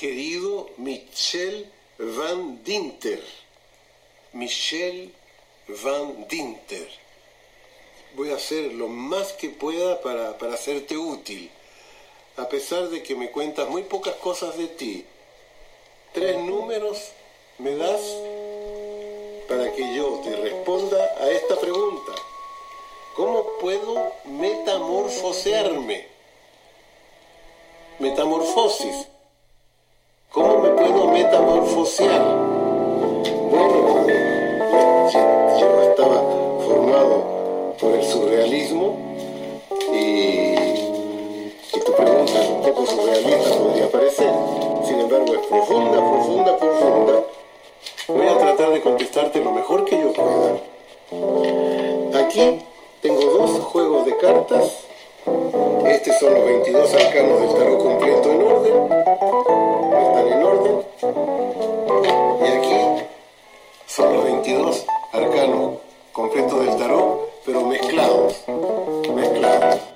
querido Michel Van Dinter. Michel Van Dinter. Voy a hacer lo más que pueda para, para hacerte útil, a pesar de que me cuentas muy pocas cosas de ti. Tres números me das para que yo te responda a esta pregunta. ¿Cómo puedo metamorfosearme? Metamorfosis. ¿Cómo me puedo metamorfosear? Bueno, yo estaba formado por el surrealismo y, y tu pregunta es un poco surrealista podría parecer. Sin embargo, es profunda, profunda, profunda. Voy a tratar de contestarte lo mejor que yo pueda. Aquí tengo dos juegos de cartas. Estos son los 22 arcanos del tarot completo en orden. Están en orden. Y aquí son los 22 arcanos completos del tarot, pero mezclados. Mezclados.